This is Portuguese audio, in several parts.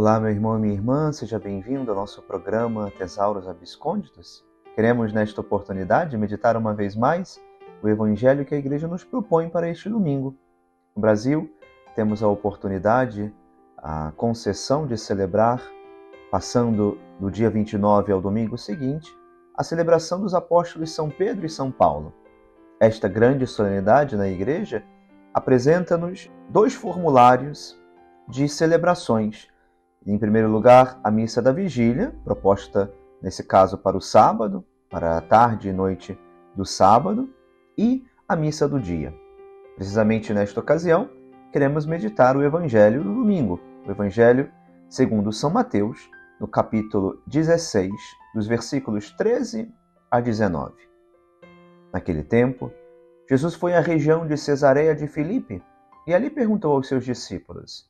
Olá, meu irmão e minha irmã, seja bem-vindo ao nosso programa Tesauros Abiscônditos. Queremos, nesta oportunidade, meditar uma vez mais o Evangelho que a Igreja nos propõe para este domingo. No Brasil, temos a oportunidade, a concessão de celebrar, passando do dia 29 ao domingo seguinte, a celebração dos apóstolos São Pedro e São Paulo. Esta grande solenidade na Igreja apresenta-nos dois formulários de celebrações. Em primeiro lugar, a missa da vigília, proposta nesse caso para o sábado, para a tarde e noite do sábado, e a missa do dia. Precisamente nesta ocasião, queremos meditar o evangelho do domingo, o evangelho segundo São Mateus, no capítulo 16, dos versículos 13 a 19. Naquele tempo, Jesus foi à região de Cesareia de Filipe e ali perguntou aos seus discípulos: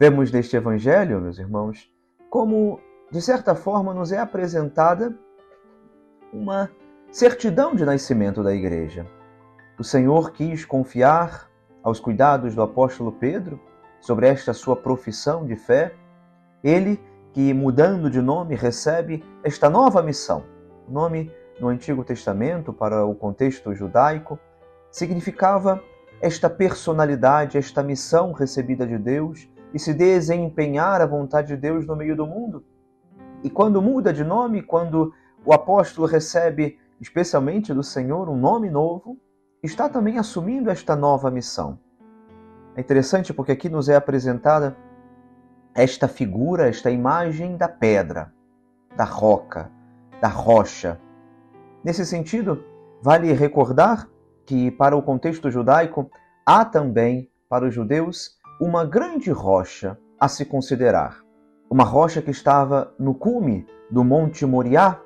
Vemos neste Evangelho, meus irmãos, como, de certa forma, nos é apresentada uma certidão de nascimento da Igreja. O Senhor quis confiar aos cuidados do apóstolo Pedro sobre esta sua profissão de fé, ele que, mudando de nome, recebe esta nova missão, o nome no Antigo Testamento, para o contexto judaico, significava esta personalidade, esta missão recebida de Deus e se desempenhar a vontade de Deus no meio do mundo. E quando muda de nome, quando o apóstolo recebe, especialmente do Senhor, um nome novo, está também assumindo esta nova missão. É interessante porque aqui nos é apresentada esta figura, esta imagem da pedra, da roca, da rocha, Nesse sentido, vale recordar que, para o contexto judaico, há também, para os judeus, uma grande rocha a se considerar. Uma rocha que estava no cume do Monte Moriá,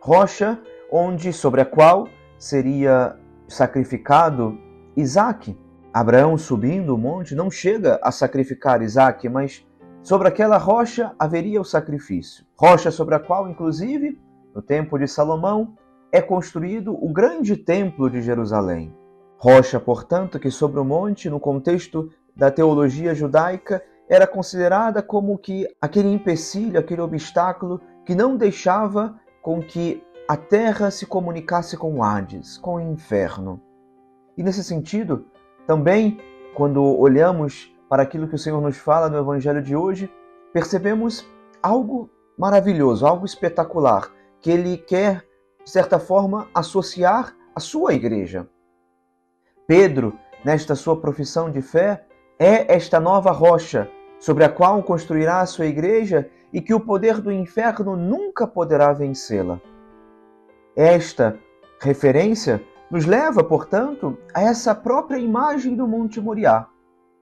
rocha onde sobre a qual seria sacrificado Isaac. Abraão, subindo o monte, não chega a sacrificar Isaac, mas sobre aquela rocha haveria o sacrifício. Rocha sobre a qual, inclusive, no tempo de Salomão, é construído o grande templo de Jerusalém. Rocha, portanto, que sobre o monte, no contexto da teologia judaica, era considerada como que aquele empecilho, aquele obstáculo que não deixava com que a terra se comunicasse com o Hades, com o inferno. E nesse sentido, também, quando olhamos para aquilo que o Senhor nos fala no Evangelho de hoje, percebemos algo maravilhoso, algo espetacular, que Ele quer de certa forma, associar a sua igreja. Pedro, nesta sua profissão de fé, é esta nova rocha sobre a qual construirá a sua igreja e que o poder do inferno nunca poderá vencê-la. Esta referência nos leva, portanto, a essa própria imagem do Monte Moriá.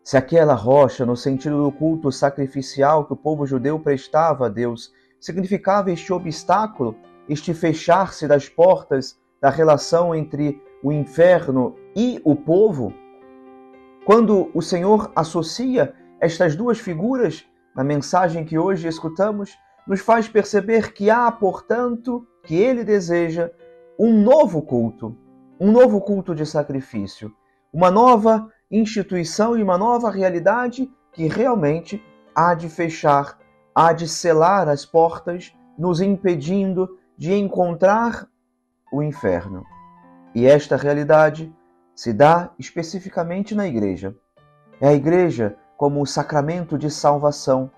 Se aquela rocha, no sentido do culto sacrificial que o povo judeu prestava a Deus, significava este obstáculo este fechar-se das portas da relação entre o inferno e o povo, quando o Senhor associa estas duas figuras na mensagem que hoje escutamos, nos faz perceber que há, portanto, que ele deseja um novo culto, um novo culto de sacrifício, uma nova instituição e uma nova realidade que realmente há de fechar, há de selar as portas, nos impedindo de encontrar o inferno. E esta realidade se dá especificamente na igreja. É a igreja como o sacramento de salvação.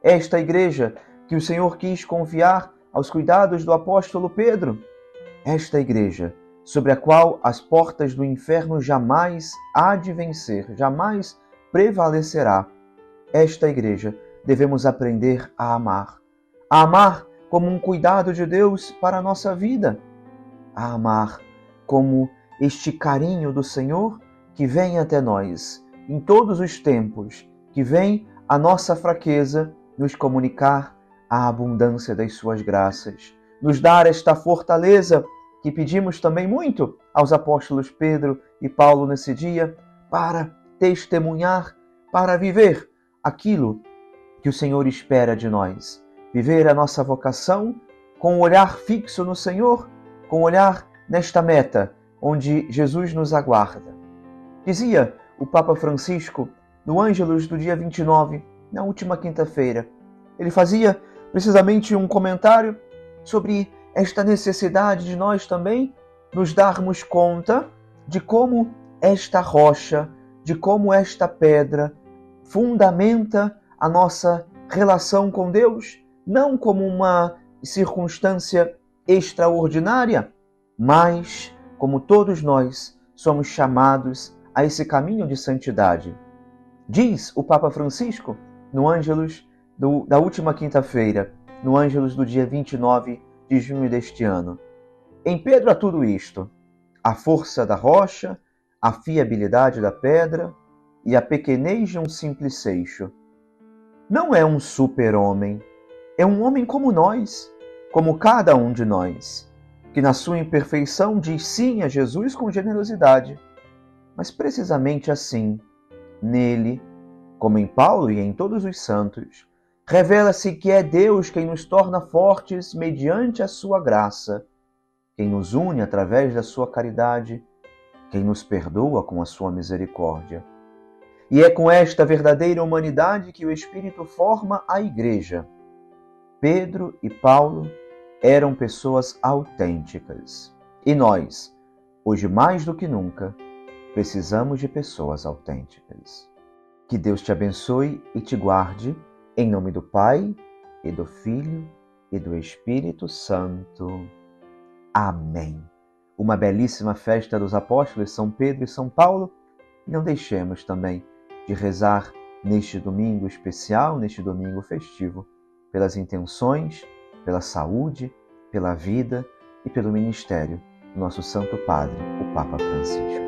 esta igreja que o Senhor quis confiar aos cuidados do apóstolo Pedro, esta igreja sobre a qual as portas do inferno jamais há de vencer, jamais prevalecerá. Esta igreja devemos aprender a amar, a amar como um cuidado de Deus para a nossa vida, a amar como este carinho do Senhor que vem até nós em todos os tempos, que vem a nossa fraqueza nos comunicar a abundância das suas graças, nos dar esta fortaleza que pedimos também muito aos apóstolos Pedro e Paulo nesse dia para testemunhar, para viver aquilo que o Senhor espera de nós, viver a nossa vocação com o um olhar fixo no Senhor, com o um olhar nesta meta onde Jesus nos aguarda. Dizia o Papa Francisco no Ângelus do dia 29, na última quinta-feira. Ele fazia precisamente um comentário sobre esta necessidade de nós também nos darmos conta de como esta rocha, de como esta pedra fundamenta a nossa relação com Deus, não como uma circunstância extraordinária, mas como todos nós somos chamados a esse caminho de santidade. Diz o Papa Francisco no Ângelus do, da última quinta-feira, no Ângelus do dia 29 de junho deste ano. Em Pedro há tudo isto: a força da rocha, a fiabilidade da pedra e a pequenez de um simples seixo. Não é um super-homem, é um homem como nós, como cada um de nós, que na sua imperfeição diz sim a Jesus com generosidade. Mas precisamente assim, nele, como em Paulo e em todos os santos, Revela-se que é Deus quem nos torna fortes mediante a sua graça, quem nos une através da sua caridade, quem nos perdoa com a sua misericórdia. E é com esta verdadeira humanidade que o Espírito forma a Igreja. Pedro e Paulo eram pessoas autênticas. E nós, hoje mais do que nunca, precisamos de pessoas autênticas. Que Deus te abençoe e te guarde em nome do Pai, e do Filho, e do Espírito Santo. Amém. Uma belíssima festa dos apóstolos São Pedro e São Paulo. E não deixemos também de rezar neste domingo especial, neste domingo festivo, pelas intenções, pela saúde, pela vida e pelo ministério do nosso Santo Padre, o Papa Francisco.